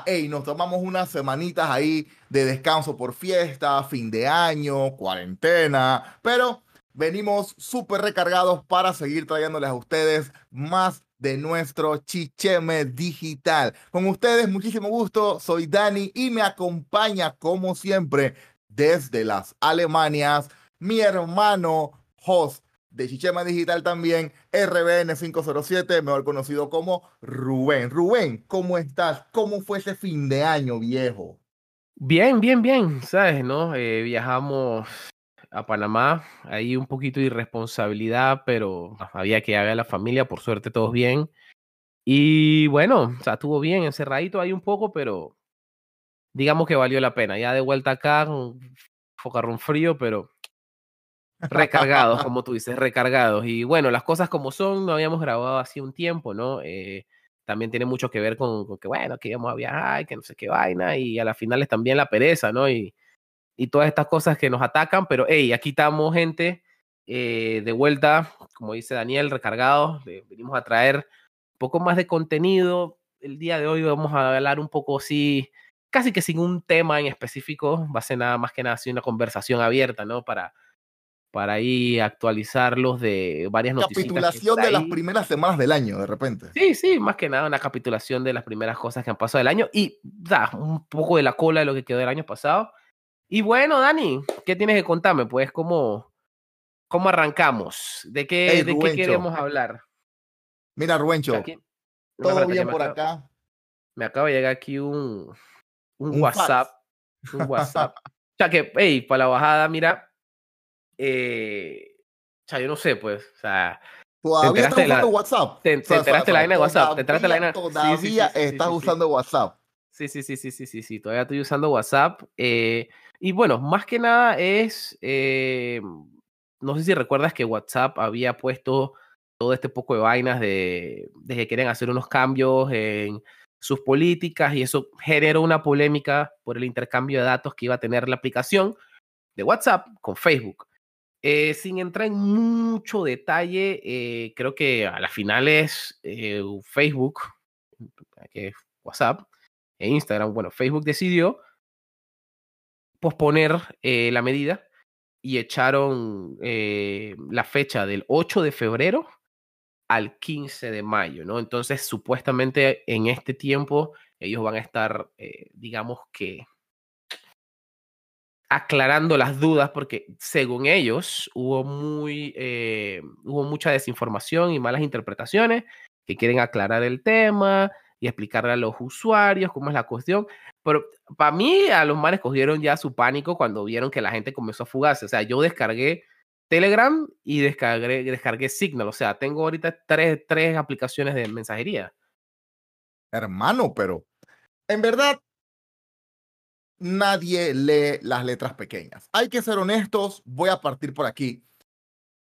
vuelta. Ey, nos tomamos unas semanitas ahí de descanso por fiesta, fin de año, cuarentena, pero venimos súper recargados para seguir trayéndoles a ustedes más de nuestro chicheme digital. Con ustedes, muchísimo gusto. Soy Dani y me acompaña, como siempre, desde las Alemanias, mi hermano host de Chichema Digital también, RBN507, mejor conocido como Rubén. Rubén, ¿cómo estás? ¿Cómo fue ese fin de año, viejo? Bien, bien, bien, ¿sabes? ¿No? Eh, viajamos a Panamá, ahí un poquito de irresponsabilidad, pero había que haber la familia, por suerte todos bien. Y bueno, o estuvo bien, encerradito ahí un poco, pero digamos que valió la pena. Ya de vuelta acá, un focarrón frío, pero recargados, como tú dices, recargados. Y bueno, las cosas como son, no habíamos grabado así un tiempo, ¿no? Eh, también tiene mucho que ver con, con, que, bueno, que íbamos a viajar, que no sé qué vaina, y a las finales también la pereza, ¿no? Y, y todas estas cosas que nos atacan, pero hey, aquí estamos, gente, eh, de vuelta, como dice Daniel, recargados, venimos a traer un poco más de contenido. El día de hoy vamos a hablar un poco así, casi que sin un tema en específico, va a ser nada más que nada así una conversación abierta, ¿no? Para para ahí actualizarlos de varias noticias. Capitulación de las primeras semanas del año, de repente. Sí, sí, más que nada una capitulación de las primeras cosas que han pasado del año y da un poco de la cola de lo que quedó del año pasado. Y bueno, Dani, ¿qué tienes que contarme? Pues, ¿cómo, cómo arrancamos? ¿De qué, ¿de qué queremos hablar? Mira, Ruencho, todo bien por acá. Me acaba de llegar aquí un, un, WhatsApp. Un WhatsApp. o sea que, hey, para la bajada, mira, eh, o sea, yo no sé, pues, o sea... Todavía estás usando WhatsApp. Te, enteraste la vaina de WhatsApp. Te enteraste la Todavía estás usando WhatsApp. Sí, sí, sí, sí, sí, sí, sí. Todavía estoy usando WhatsApp. Eh, y bueno, más que nada es. Eh, no sé si recuerdas que WhatsApp había puesto todo este poco de vainas de, de que quieren hacer unos cambios en sus políticas y eso generó una polémica por el intercambio de datos que iba a tener la aplicación de WhatsApp con Facebook. Eh, sin entrar en mucho detalle, eh, creo que a la final es eh, Facebook, que WhatsApp e Instagram. Bueno, Facebook decidió posponer la medida y echaron la fecha del 8 de febrero al 15 de mayo, ¿no? Entonces, supuestamente en este tiempo ellos van a estar, digamos que aclarando las dudas porque según ellos hubo muy eh, hubo mucha desinformación y malas interpretaciones que quieren aclarar el tema y explicarle a los usuarios cómo es la cuestión. Pero para mí a los manes cogieron ya su pánico cuando vieron que la gente comenzó a fugarse. O sea yo descargué Telegram y descargué, descargué Signal. O sea tengo ahorita tres, tres aplicaciones de mensajería. Hermano pero en verdad nadie lee las letras pequeñas. Hay que ser honestos, voy a partir por aquí.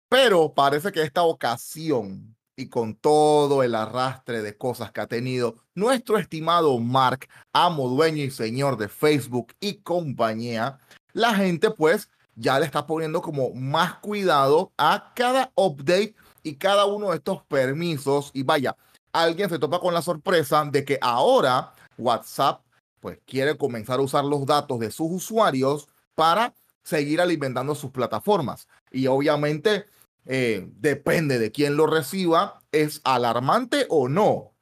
Pero parece que esta ocasión y con todo el arrastre de cosas que ha tenido nuestro estimado Mark, amo, dueño y señor de Facebook y compañía, la gente pues ya le está poniendo como más cuidado a cada update y cada uno de estos permisos. Y vaya, alguien se topa con la sorpresa de que ahora WhatsApp pues quiere comenzar a usar los datos de sus usuarios para seguir alimentando sus plataformas. Y obviamente eh, depende de quién lo reciba, es alarmante o no.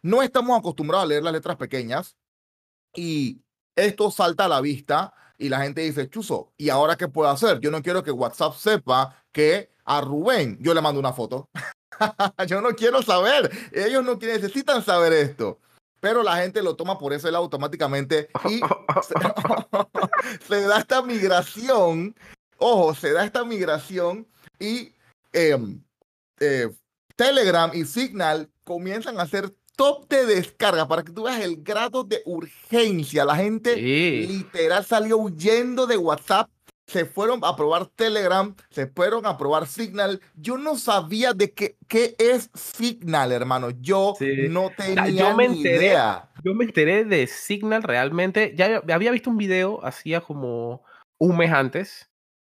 No estamos acostumbrados a leer las letras pequeñas y esto salta a la vista y la gente dice, Chuzo, ¿y ahora qué puedo hacer? Yo no quiero que WhatsApp sepa que a Rubén yo le mando una foto. yo no quiero saber. Ellos no necesitan saber esto pero la gente lo toma por ese lado automáticamente y se, da esta migración, ojo, se da esta migración y em, eh, Telegram y Signal comienzan a hacer top de descarga para que tú veas el grado de urgencia. La gente literal salió huyendo de WhatsApp se fueron a probar Telegram, se fueron a probar Signal. Yo no sabía de qué, qué es Signal, hermano. Yo no tenía yo me enteré, ni idea. Yo me enteré de Signal realmente. Ya había visto un video hacía como un mes antes.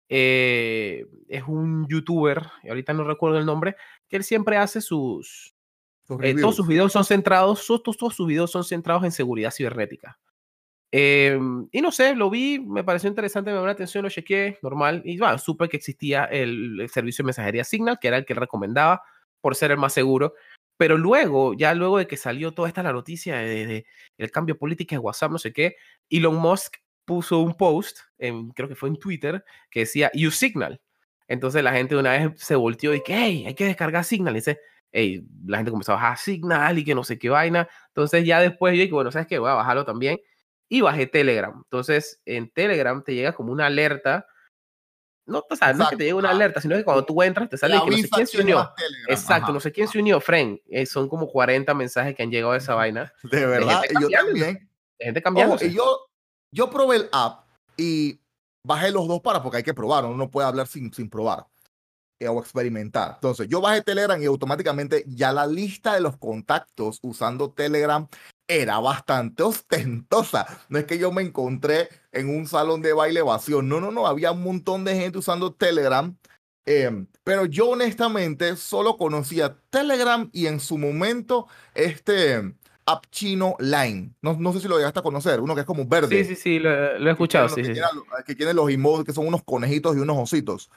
Eh, es un youtuber, ahorita no recuerdo el nombre, que él siempre hace sus, Eh, todos sus videos son centrados, todos, todos sus videos son centrados en seguridad cibernética. Em, y no sé, lo vi, me pareció interesante, me llamó la atención, lo chequeé, normal. Y bueno, supe que existía el, servicio de mensajería Signal, que era el que recomendaba por ser el más seguro. Pero luego, ya luego de que salió toda esta la noticia de, el cambio político de WhatsApp, no sé qué, Elon Musk puso un post, en, creo que fue en Twitter, que decía Use Signal. Entonces la gente una vez se volteó y que, hey, hay que descargar Signal. Y dice, hey, la gente comenzó a bajar Signal y que no sé qué vaina. Entonces ya después yo dije, bueno, ¿sabes qué? Voy a bajarlo también y bajé Telegram. Entonces, en Telegram te llega como una alerta. No, o sea, no es que te llegue una alerta, sino que cuando tú entras te sale que no sé quién se unió. Exacto, no sé quién se unió, friend. Eh, son como 40 mensajes que han llegado a esa vaina. De verdad, y yo también. De gente cambiando. yo, yo probé el app y bajé los dos para porque hay que probar, uno no puede hablar sin, sin probar eh, o experimentar. Entonces, yo bajé Telegram y automáticamente ya la lista de los contactos usando Telegram era bastante ostentosa. No es que yo me encontré en un salón de baile vacío. No, no, no. Había un montón de gente usando Telegram. Em, pero yo honestamente solo conocía Telegram y en su momento este app chino Line. No, no sé si lo llegaste a conocer. Uno que es como verde. Sí, sí, sí. Lo, he escuchado. sí, que, sí. Tiene, los emojis que son unos conejitos y unos ositos.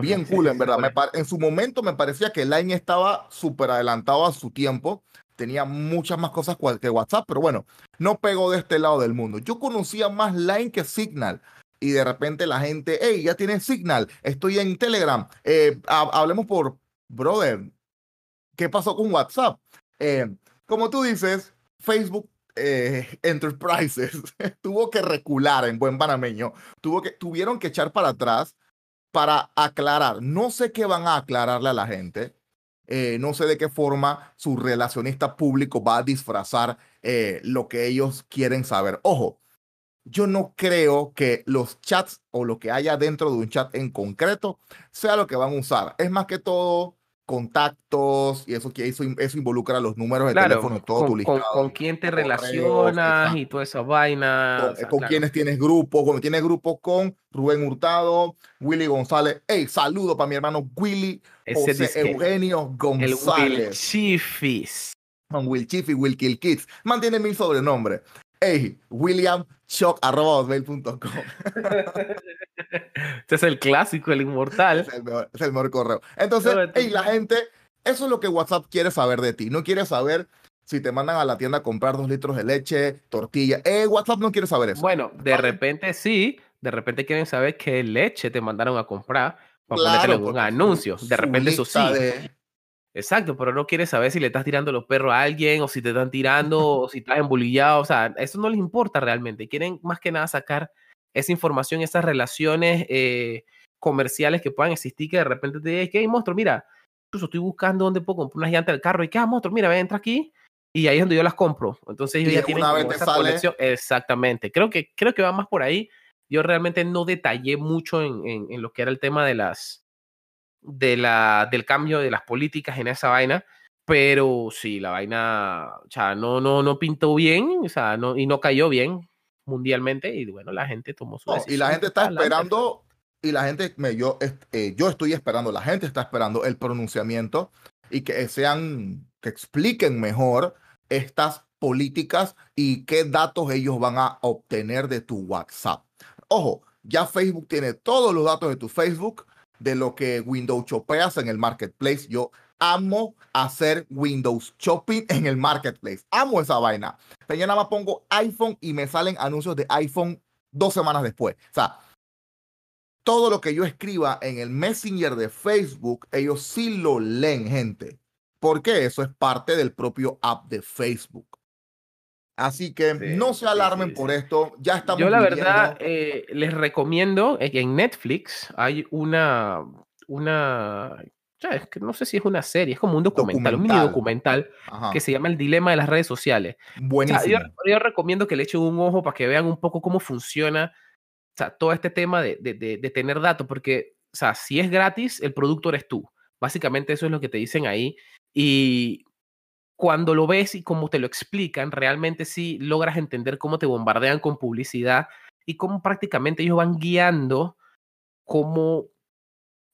bien cool, en verdad. en su momento me parecía que Line estaba súper adelantado a su tiempo tenía muchas más cosas que WhatsApp, pero bueno, no pegó de este lado del mundo. Yo conocía más Line que Signal. Y de repente la gente, hey, ya tiene Signal, estoy en Telegram, eh, hablemos por, brother, ¿qué pasó con WhatsApp? Eh, como tú dices, Facebook eh, Enterprises tuvo que recular en buen panameño, tuvo que, tuvieron que echar para atrás para aclarar. No sé qué van a aclararle a la gente, eh, no sé de qué forma su relacionista público va a disfrazar eh, lo que ellos quieren saber. Ojo, yo no creo que los chats o lo que haya dentro de un chat en concreto sea lo que van a usar. Es más que todo contactos y eso que eso, eso involucra los números de teléfono todo con, tu listado. Con, quién te relacionas y toda esa vaina. Con, quiénes tienes grupo, cuando tienes grupo con Rubén Hurtado, Willy González. Hey, saludo para mi hermano Willy José Eugenio González. El Will Chifis. Con Will Chifis, Will Kill Kids. Mantiene mi sobrenombre. Hey, William shock.com. este es el clásico, el inmortal. Es el mejor, correo. Entonces, hey, la gente, eso es lo que WhatsApp quiere saber de ti. No quiere saber si te mandan a la tienda a comprar dos litros de leche, tortilla. Eh, WhatsApp no quiere saber eso. Bueno, de repente sí, de repente quieren saber qué leche te mandaron a comprar para claro, ponerte un anuncio. De repente eso sí. Exacto, pero no quiere saber si le estás tirando los perros a alguien o si te están tirando o si estás embolillado. O sea, eso no les importa realmente. Quieren más que nada sacar esa información, esas relaciones eh, comerciales que puedan existir que de repente te digan, hay monstruo, mira, incluso estoy buscando dónde puedo comprar unas llantas del carro y que, ah, monstruo, mira, entra aquí y ahí es donde yo las compro. Entonces ellos ya tienen esa conexión. Exactamente. Creo que, creo que va más por ahí. Yo realmente no detallé mucho en, en lo que era el tema de las de la, del cambio de las políticas en esa vaina, pero sí, la vaina, o sea, no, no, no pintó bien, o sea, no, y no cayó bien mundialmente, y bueno, la gente tomó su decisión. y la gente está esperando, y la gente, me, yo, eh, yo estoy esperando, la gente está esperando el pronunciamiento y que sean, que expliquen mejor estas políticas y qué datos ellos van a obtener de tu WhatsApp. Ojo, ya Facebook tiene todos los datos de tu Facebook, de lo que Windows chopeas en el marketplace. Yo amo hacer Windows Shopping en el marketplace. Amo esa vaina. Nada más pongo iPhone y me salen anuncios de iPhone dos semanas después. O sea, todo lo que yo escriba en el Messenger de Facebook, ellos sí lo leen, gente. Porque eso es parte del propio app de Facebook. Así que no se alarmen por esto. Ya estamos. Yo, la verdad, eh, les recomiendo que en Netflix hay una. una es que no sé si es una serie, es como un documental, un mini documental que se llama El Dilema de las Redes Sociales. Buenísimo. yo, recomiendo que le echen un ojo para que vean un poco cómo funciona o sea, todo este tema de, de, de, tener datos, porque o sea, si es gratis, el producto eres tú. Básicamente eso es lo que te dicen ahí. Y cuando lo ves y como te lo explican, realmente sí logras entender cómo te bombardean con publicidad y cómo prácticamente ellos van guiando cómo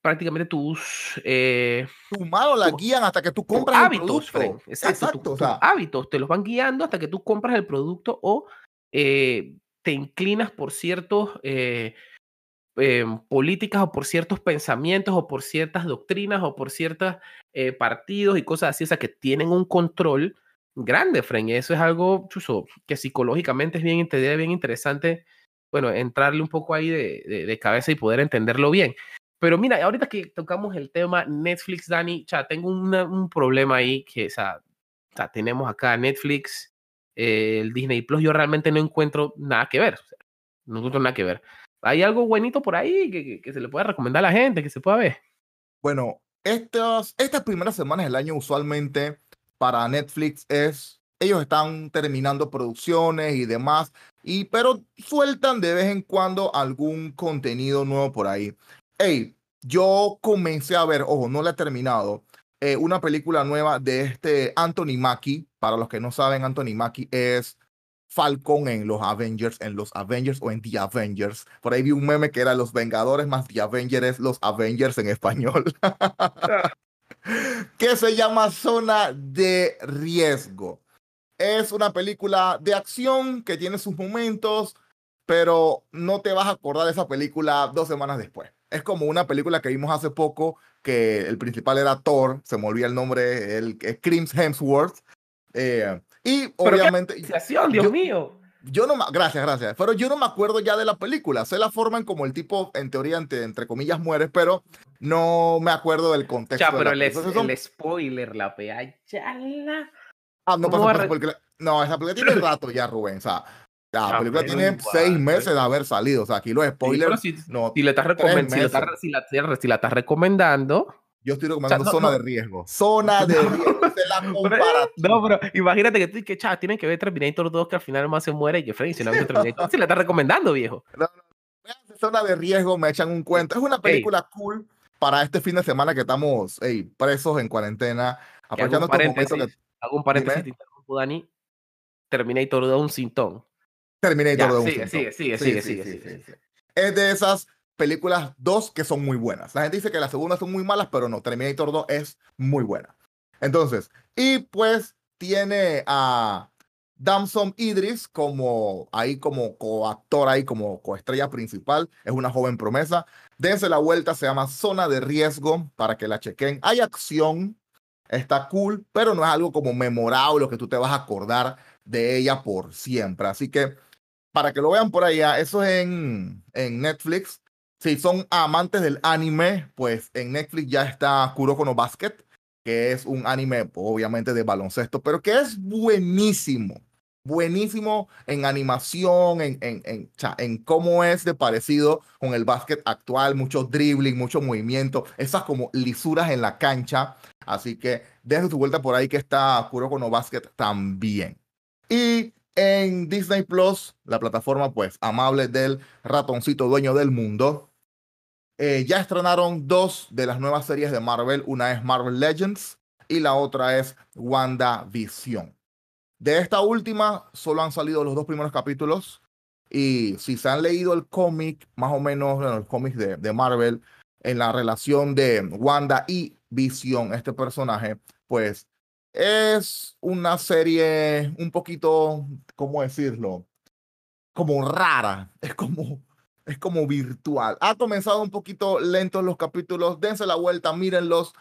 prácticamente tus... Eh, tus manos la guían hasta que tú compras hábitos, el producto. Exacto, hábitos te los van guiando hasta que tú compras el producto o eh, te inclinas por ciertos... Eh, em, políticas o por ciertos pensamientos o por ciertas doctrinas o por ciertos eh, partidos y cosas así, o sea, que tienen un control grande, Fren. Eso es algo chuso, que psicológicamente es bien, bien interesante, bueno, entrarle un poco ahí de, de, cabeza y poder entenderlo bien. Pero mira, ahorita que tocamos el tema Netflix, Dani, ya tengo un problema ahí que, o sea, tenemos acá Netflix, eh, el Disney Plus, yo realmente no encuentro nada que ver. no encuentro nada que ver. ¿Hay algo buenito por ahí que, se le pueda recomendar a la gente, que se pueda ver? Bueno, estas, estas primeras semanas del año usualmente para Netflix es, ellos están terminando producciones y demás, y, pero sueltan de vez en cuando algún contenido nuevo por ahí. Hey, yo comencé a ver, ojo, no la he terminado, eh, una película nueva de este Anthony Mackie. Para los que no saben, Anthony Mackie es Falcon en los Avengers, en los Avengers o en The Avengers. Por ahí vi un meme que era Los Vengadores más The Avengers, los Avengers en español. que se llama Zona de Riesgo. Es una película de acción que tiene sus momentos, pero no te vas a acordar de esa película dos semanas después. Es como una película que vimos hace poco, que el principal era Thor, se me olvida el nombre, el, el Crims Hemsworth. Eh, y obviamente... Dios mío! Yo no, gracias, gracias. Pero yo no me acuerdo ya de la película. Sé la forma en como el tipo, en teoría, entre, entre comillas, muere, pero no me acuerdo del contexto. Ya, pero el, el, spoiler, la pea, chala. Ah, no pasa esa película. No, esa película tiene rato ya, Rubén. O sea, la película tiene seis meses de haber salido. O sea, aquí los spoilers. si, no, si, le estás si, la, si la estás recomendando yo estoy recomendando zona de riesgo. Zona de riesgo. la no, pero imagínate que tú que chat, tienen que ver Terminator 2 que al final más se muere y Jeffrey si no Terminator. si la estás recomendando, viejo. No, no. Zona de riesgo, me echan un cuento. Es una película cool para este fin de semana que estamos presos en cuarentena. Aprovechando estos momentos que. Hago un paréntesis, Dani. Terminator 2 un sintón. Terminator 2 un sigue, sigue, sigue, sigue, sigue, sigue, Es de esas películas dos que son muy buenas. La gente dice que las segundas son muy malas, pero no, Terminator 2 es muy buena. Entonces, y pues tiene a Damson Idris como ahí como coactor, ahí como coestrella principal. Es una joven promesa. Dense la vuelta, se llama Zona de Riesgo para que la chequen. Hay acción, está cool, pero no es algo como memorable que tú te vas a acordar de ella por siempre. Así que para que lo vean por allá, eso es en, en Netflix. Si son amantes del anime, pues en Netflix ya está Kuroko no Basket, que es un anime obviamente de baloncesto, pero que es buenísimo. Buenísimo en animación, en, en, en, en cómo es de parecido con el básquet actual, mucho dribbling, mucho movimiento, esas como lisuras en la cancha. Así que dense su vuelta por ahí que está Kuroko no Basket también. Y en Disney Plus, la plataforma pues amable del ratoncito dueño del mundo. Eh, ya estrenaron dos de las nuevas series de Marvel. Una es Marvel Legends y la otra es WandaVision. De esta última solo han salido los dos primeros capítulos. Y si se han leído el cómic, más o menos el cómic de Marvel, en la relación de Wanda y Vision, este personaje, pues es una serie un poquito, ¿cómo decirlo? Como rara, es como, es como virtual. Ha comenzado un poquito lento los capítulos, dense la vuelta, mírenlos.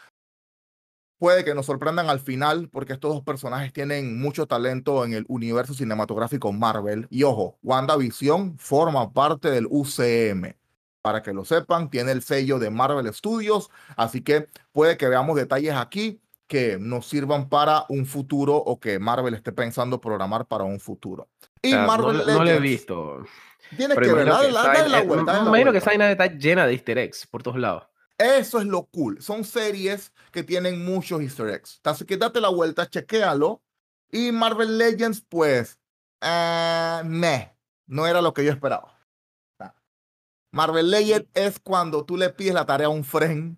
Puede que nos sorprendan al final, porque estos dos personajes tienen mucho talento en el universo cinematográfico Marvel. Y ojo, WandaVision forma parte del UCM. Para que lo sepan, tiene el sello de Marvel Studios, así que puede que veamos detalles aquí que nos sirvan para un futuro o que Marvel esté pensando programar para un futuro. Y Marvel no, lo he visto. Tienes que ver, dale, la vuelta. Me imagino que esa vaina está llena de easter eggs por todos lados. Eso es lo cool. Son series que tienen muchos easter eggs. Así que date la vuelta, chequéalo. Y Marvel Legends, pues, eh, meh, no era lo que yo esperaba. Marvel Legends es cuando tú le pides la tarea a un friend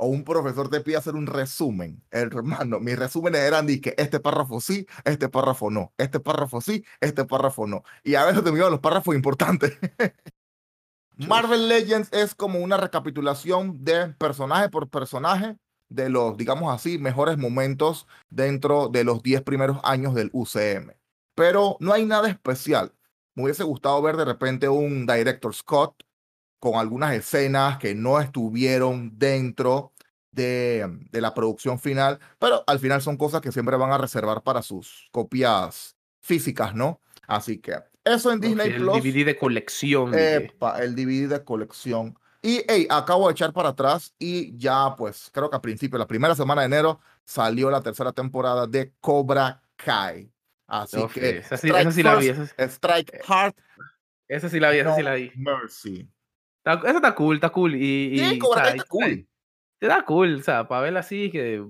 o un profesor te pide hacer un resumen, hermano, mis resúmenes eran de que este párrafo sí, este párrafo no, este párrafo sí, este párrafo no. Y a veces te los párrafos importantes. Marvel Legends es como una recapitulación de personaje por personaje de los, digamos así, mejores momentos dentro de los 10 primeros años del UCM. Pero no hay nada especial. Me hubiese gustado ver de repente un director Scott con algunas escenas que no estuvieron dentro de, de, la producción final, pero al final son cosas que siempre van a reservar para sus copias físicas, ¿no? Así que eso en Disney Plus. El DVD de colección. Epa, el DVD de colección. Y hey, acabo de echar para atrás y ya, pues, creo que a principio, la primera semana de enero, salió la tercera temporada de Cobra Kai. Así que. Esa sí, esa sí la vi. Esa, Strike eh, Hard. Esa sí la vi, esa sí la vi. Mercy. Está, esa está cool, está cool. Y, sí, y, Cobra Kai está cool. Está cool, o sea, para verla así, que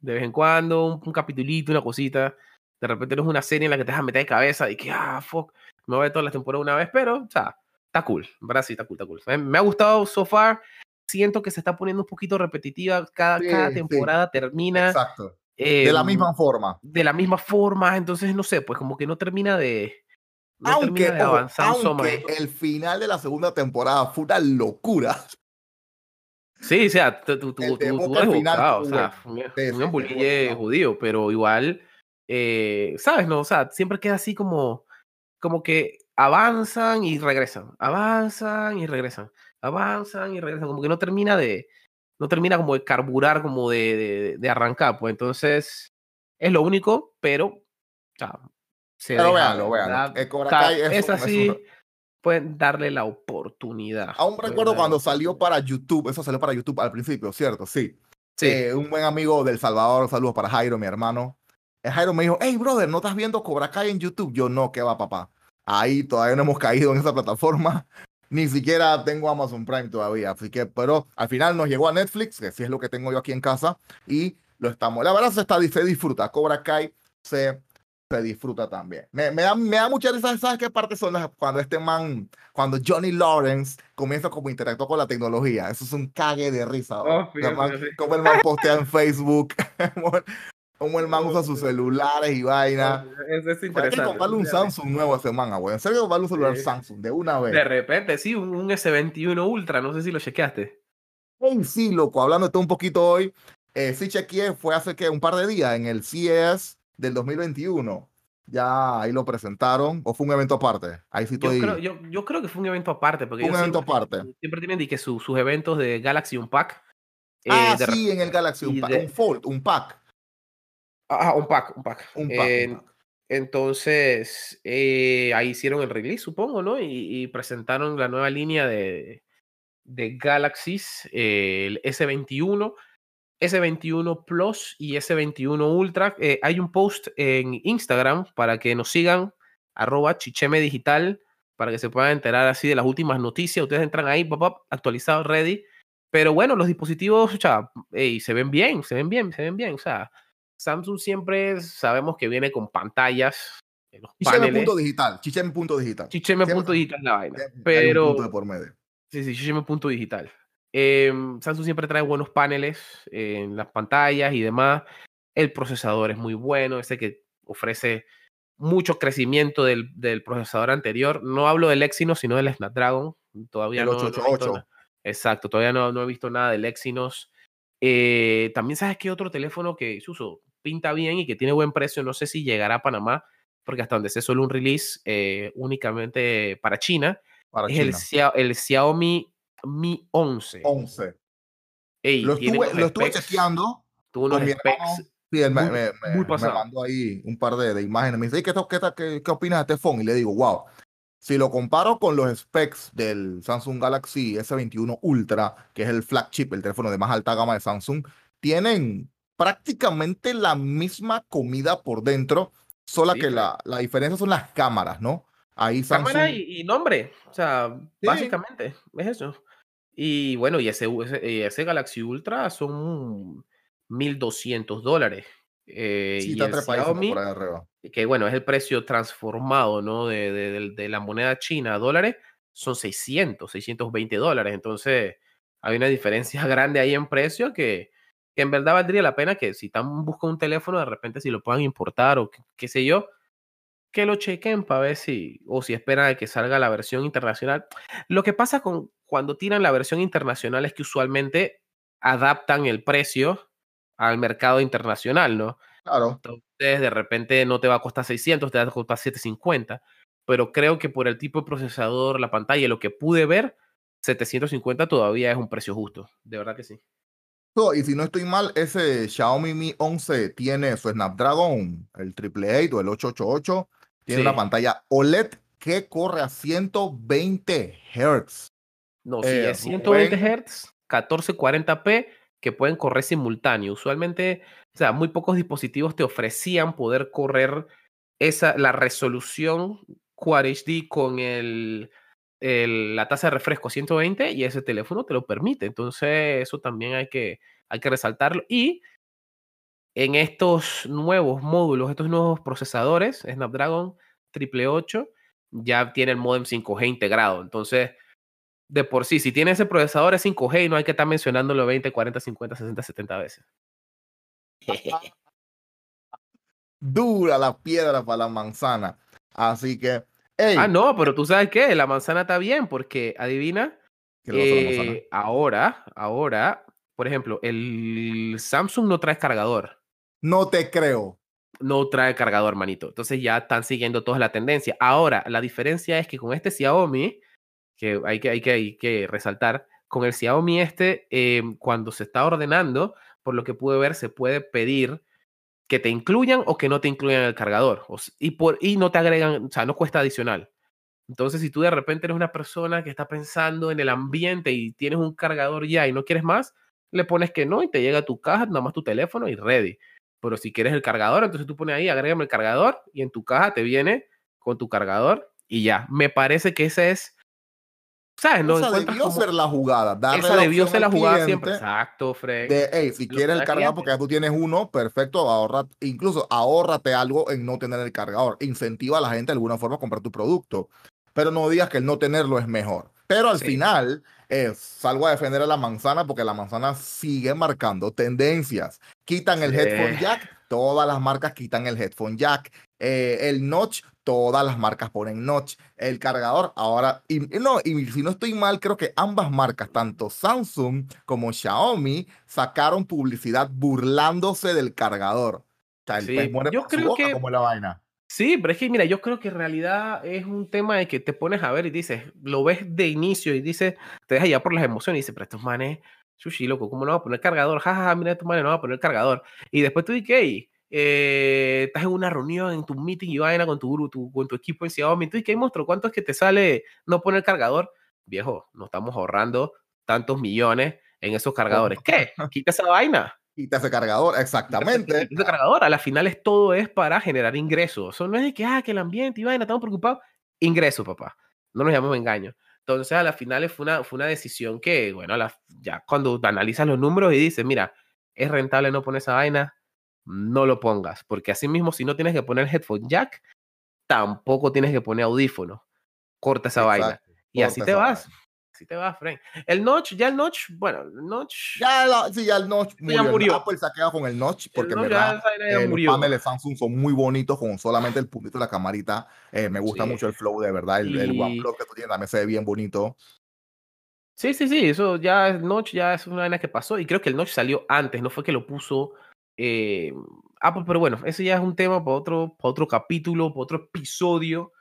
de vez en cuando, un, un capitulito, una cosita. De repente no es una serie en la que te a meter de cabeza y que, ah, fuck, me voy a ver todas las temporadas una vez, pero, o sea, está cool. En verdad sí, está cool, está cool. Me, me ha gustado so far. Siento que se está poniendo un poquito repetitiva. Cada, Sí, cada sí. temporada termina. Exacto. eh, De la misma forma. de la misma forma, entonces no sé, pues como que no termina de. No aunque de avanzar aunque el final de la segunda temporada fue una locura. Sí, o sea, tú, tú, tú, eres buscado, o sea, un, bueno. judío, pero igual, eh, ¿sabes? No, o sea, siempre queda así como, como que avanzan y regresan, avanzan y regresan, avanzan y regresan, como que no termina de, no termina como de carburar, como de, de, de arrancar, pues entonces es lo único, pero, o sea, se Pero véanlo, véanlo. El Cobra Kai es, es un- es así, un- pueden darle la oportunidad. Aún recuerdo cuando salió para YouTube, eso salió para YouTube al principio, ¿cierto? Sí. Sí. Eh, un buen amigo del Salvador, saludos para Jairo, mi hermano. Eh, Jairo me dijo, hey, brother, ¿no estás viendo Cobra Kai en YouTube? Yo no, ¿qué va, papá? Ahí todavía no hemos caído en esa plataforma. Ni siquiera tengo Amazon Prime todavía. Así que, pero al final nos llegó a Netflix, que sí es lo que tengo yo aquí en casa, y lo estamos. La verdad se, está, se disfruta. Cobra Kai se, se disfruta también. Me, me da, me da mucha risa, ¿sabes qué parte son las cuando este man, cuando Johnny Lawrence comienza como a interactuar con la tecnología? Eso es un cague de risa. Oh, fíjate, man- fíjate. como el man postea en Facebook, como el man usa sus celulares y vaina. Es, es Hay que interesante. comprarle un Samsung nuevo a ese man, güey. En serio, comprarle un celular Sí. Samsung de una De vez. repente, sí, un, un S21 Ultra, no sé si lo chequeaste. Ey, sí, loco, hablando de todo un poquito hoy. Eh, sí, chequeé, fue hace que un par de días en el CES del 2021. Ya ahí lo presentaron, o fue un evento aparte. Ahí sí Yo estoy. creo, yo, yo creo que fue un evento aparte, porque Un evento siempre, aparte. siempre tienen que su- sus eventos de Galaxy Unpack. eh, ah, de sí, en el Galaxy, un, y pa- de- un Fold, un pack. Ajá, un pack, un pack. Un pack, un pack. Entonces, eh, ahí hicieron el release, supongo, ¿no? Y, y presentaron la nueva línea de, de Galaxies, eh, el S21, S21 Plus y S21 Ultra. Eh, hay un post en Instagram para que nos sigan, arroba chicheme digital, para que se puedan enterar así de las últimas noticias. Ustedes entran ahí, pop, pop, actualizado, ready. Pero bueno, los dispositivos, o sea, se ven bien, se ven bien, se ven bien. O sea, Samsung siempre sabemos que viene con pantallas, los Chicheme punto digital. Chicheme punto digital. Chicheme punto digital la vaina. Siempre hay un Pero punto de por medio. Sí, sí, Chicheme punto digital. Eh, Samsung siempre trae buenos paneles en las pantallas y demás. El procesador es muy bueno, ese que ofrece mucho crecimiento del, del procesador anterior. No hablo del Exynos, sino del Snapdragon. Todavía El no, no he visto 888. na- Exacto, todavía no, no he visto nada del Exynos. Eh, también sabes que otro teléfono que Suso pinta bien y que tiene buen precio, no sé si llegará a Panamá, porque hasta donde sé solo un release eh, únicamente para China, Para es el, China. Xia- el Xiaomi Mi 11. 11. Ey, Lo estuve, lo chequeando tuvo unos hermano. specs. Sí, él me, muy- me- me- muy me mandó ahí un par de, de imágenes. Me dice, "¿Y ¿qué, qué, qué, qué opinas de este phone? Y le digo, wow, si lo comparo con los specs del Samsung Galaxy S21 Ultra, que es el flagship, el teléfono de más alta gama de Samsung, tienen prácticamente la misma comida por dentro, sola Sí, que la, la diferencia son las cámaras, ¿no? Ahí Samsung... Cámara y, y nombre. O sea, Sí. básicamente, es eso. Y bueno, y ese, ese, Galaxy Ultra son 1200 dólares. Eh, Sí, y está Xiaomi, por ahí arriba. que bueno, es el precio transformado, ¿no? De, de- de- la moneda china a dólares, son 600, 620 dólares. Entonces, hay una diferencia grande ahí en precio que, que en verdad valdría la pena que si están buscando un teléfono, de repente si lo puedan importar o qué, qué sé yo, que lo chequen para ver si, o si esperan a que salga la versión internacional. Lo que pasa con cuando tiran la versión internacional es que usualmente adaptan el precio al mercado internacional, ¿no? Claro. Entonces, de repente no te va a costar 600, te va a costar 750, pero creo que por el tipo de procesador, la pantalla, lo que pude ver, 750 todavía es un precio justo, de verdad que sí. y si no estoy mal, ese Xiaomi Mi 11 tiene su Snapdragon, el 888 o el 888, tiene una pantalla OLED que corre a 120 Hz. No, si eh, es 120 Hz, 1440p, que pueden correr simultáneo. Usualmente, o sea, muy pocos dispositivos te ofrecían poder correr esa, la resolución Quad HD con el, la tasa de refresco 120 y ese teléfono te lo permite. Entonces, eso también hay que, hay que resaltarlo. Y en estos nuevos módulos, estos nuevos procesadores, Snapdragon 888, ya tiene el modem 5G integrado. Entonces, de por sí, si tiene ese procesador es 5G y no hay que estar mencionándolo 20, 40, 50, 60, 70 veces. Dura la piedra para la manzana. Así que. Ah, no, pero tú sabes qué, la manzana está bien, porque adivina. Eh, ahora, ahora, por ejemplo, el Samsung no trae cargador. No te creo. No trae cargador, manito. Entonces ya están siguiendo toda la tendencia. Ahora, la diferencia es que con este Xiaomi que hay que, hay que, hay que resaltar, con el Xiaomi este, em, cuando se está ordenando, por lo que pude ver, se puede pedir que te incluyan o que no te incluyan el cargador. y, por, y no te agregan, o sea, no cuesta adicional. Entonces, si tú de repente eres una persona que está pensando en el ambiente y tienes un cargador ya y no quieres más, le pones que no y te llega a tu caja, nada más tu teléfono y ready. Pero si quieres el cargador, entonces tú pones ahí, agrégame el cargador y en tu caja te viene con tu cargador y ya. Me parece que ese es ¿Sabes? esa debió ser la jugada. Darle esa debió ser la jugada siempre. Exacto, Fred. De, hey, si quieres el cargador porque ya tú tienes uno, perfecto, ahorra, incluso ahórrate algo en no tener el cargador. Incentiva a la gente de alguna forma a comprar tu producto. Pero no digas que el no tenerlo es mejor. Pero al final, eh, salgo a defender a la manzana porque la manzana sigue marcando tendencias. Quitan el headphone jack, todas las marcas quitan el headphone jack. Eh, el notch, todas las marcas ponen notch. El cargador, ahora, y, no, y si no estoy mal, creo que ambas marcas, tanto Samsung como Xiaomi, sacaron publicidad burlándose del cargador. yo creo que como la vaina. Sí, pero es que mira, yo creo que en realidad es un tema de que te pones a ver y dices, lo ves de inicio y dices, te deja ya por las emociones y dices, pero estos manes, sushi, loco, ¿cómo no va a poner cargador? Jajaja, ja, ja, mira, estos manes no va a poner cargador. Y después tú dices, eh, estás en una reunión, en tu meeting y vaina con tu, tu, con tu equipo en Xiaomi, ¿y qué monstruo? ¿Cuánto es que te sale no poner cargador? Viejo, no estamos ahorrando tantos millones en esos cargadores. ¿Qué? Quita esa vaina. Quita ese cargador, exactamente. Quita ese cargador. A las finales todo es para generar ingresos. Eso no es de que, ah, que el ambiente y vaina, estamos preocupados. Ingresos, papá. No nos llamemos engaño. Entonces, a las finales fue una, fue una decisión que, bueno, ya cuando analizas los números y dices, mira, es rentable no poner esa vaina, no lo pongas, porque así mismo si no tienes que poner headphone jack, tampoco tienes que poner audífono. Corta esa vaina. Y así te vas. Así te vas, Frank. El notch, ya el notch, bueno, el notch. Ya, sí, ya el notch murió. Ya murió. Apple se ha quedado con el notch porque el verdad, eh, los paneles de Samsung son muy bonitos con solamente el puntito de la camarita. Eh, me gusta mucho el flow, de verdad. El, el OnePlus que tú tienes también se ve bien bonito. Sí, sí, sí, eso ya el notch ya es una vaina que pasó y creo que el notch salió antes, no fue que lo puso eh, ah, pues, pero bueno, ese ya es un tema para otro, para otro capítulo, para otro episodio.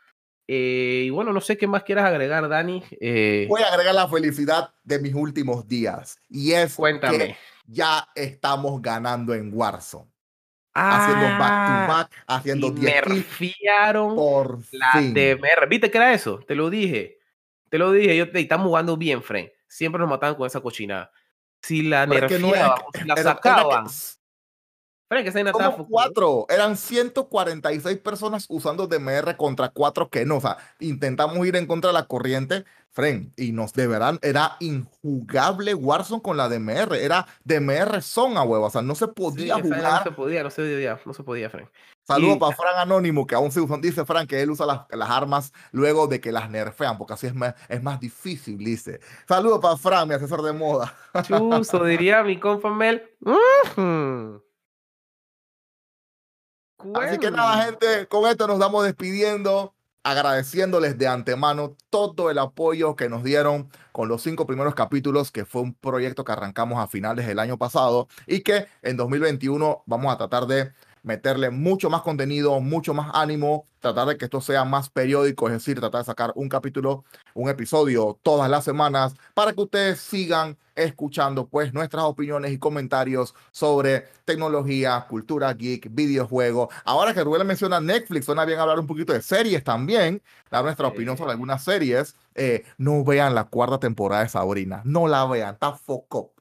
Eh, y bueno, no sé qué más quieras agregar, Dani. Eh, Voy a agregar la felicidad de mis últimos días. Y es Cuéntame. que ya estamos ganando en Warzone. haciendo back to ah, back, haciendo 10 nerfearon por la fin. ¿Viste qué era eso? Te lo dije. Te lo dije. Yo, te, estamos jugando bien, Fren. Siempre nos mataban con esa cochinada. Si la nerfeaban, si la sacaban. Como cuatro, eran 146 personas usando DMR contra cuatro que no. O sea, intentamos ir en contra de la corriente, Fren, y nos de verdad era injugable Warzone con la DMR. Era DMR son a huevo, o sea, no se podía jugar. No se podía, no se podía, no se podía, Fren. Saludos para Fran Anónimo, que aún se usan. Dice Fran que él usa las, las, armas luego de que las nerfean, porque así es más, es más difícil, dice. Saludos para Fran, mi asesor de moda. Chuso, diría mi compa Mel. Así que nada, gente, con esto nos vamos despidiendo agradeciéndoles de antemano todo el apoyo que nos dieron con los cinco primeros capítulos, que fue un proyecto que arrancamos a finales del año pasado y que en 2021 vamos a tratar de meterle mucho más contenido, mucho más ánimo, tratar de que esto sea más periódico, es decir, tratar de sacar un capítulo, un episodio todas las semanas para que ustedes sigan escuchando pues nuestras opiniones y comentarios sobre tecnología, cultura geek, videojuegos. Ahora que Rubén menciona Netflix, suena bien hablar un poquito de series también, dar nuestra opinión sobre algunas series. Eh, no vean la cuarta temporada de Sabrina, no la vean, está foco.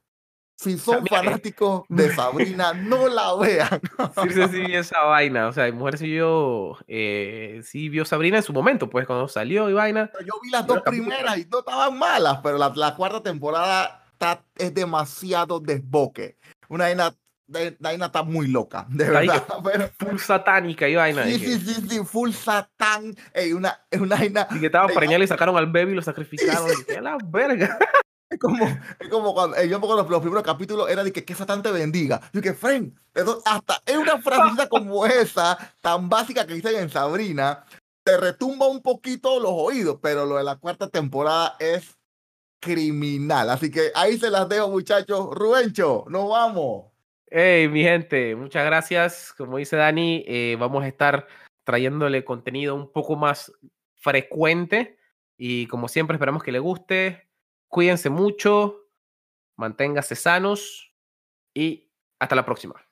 Si son fanáticos de Sabrina, no la vean. Sí, sí, sí, esa vaina. O sea, mi mujer sí vio, eh, sí vio Sabrina en su momento, pues cuando salió y vaina. Yo vi las dos primeras y no estaban malas, pero la, la cuarta temporada está, es demasiado desboque. Una vaina, vaina está muy loca, de verdad. Pero, full satánica y vaina. Sí, sí, sí, sí, full satán. Ey, una, una vaina. Y que estaba preñada y sacaron al bebé y lo sacrificaron. Sí, la verga. Es como, es como cuando eh, yo los, primeros capítulos era de que, que Satán te bendiga. Yo que, Fren, hasta es una frase como esa, tan básica que dicen en Sabrina, te retumba un poquito los oídos, pero lo de la cuarta temporada es criminal. Así que ahí se las dejo, muchachos. Rubencho, nos vamos. Hey, mi gente, muchas gracias. Como dice Dani, eh, vamos a estar trayéndole contenido un poco más frecuente y como siempre esperamos que le guste Cuídense mucho, manténgase sanos y hasta la próxima.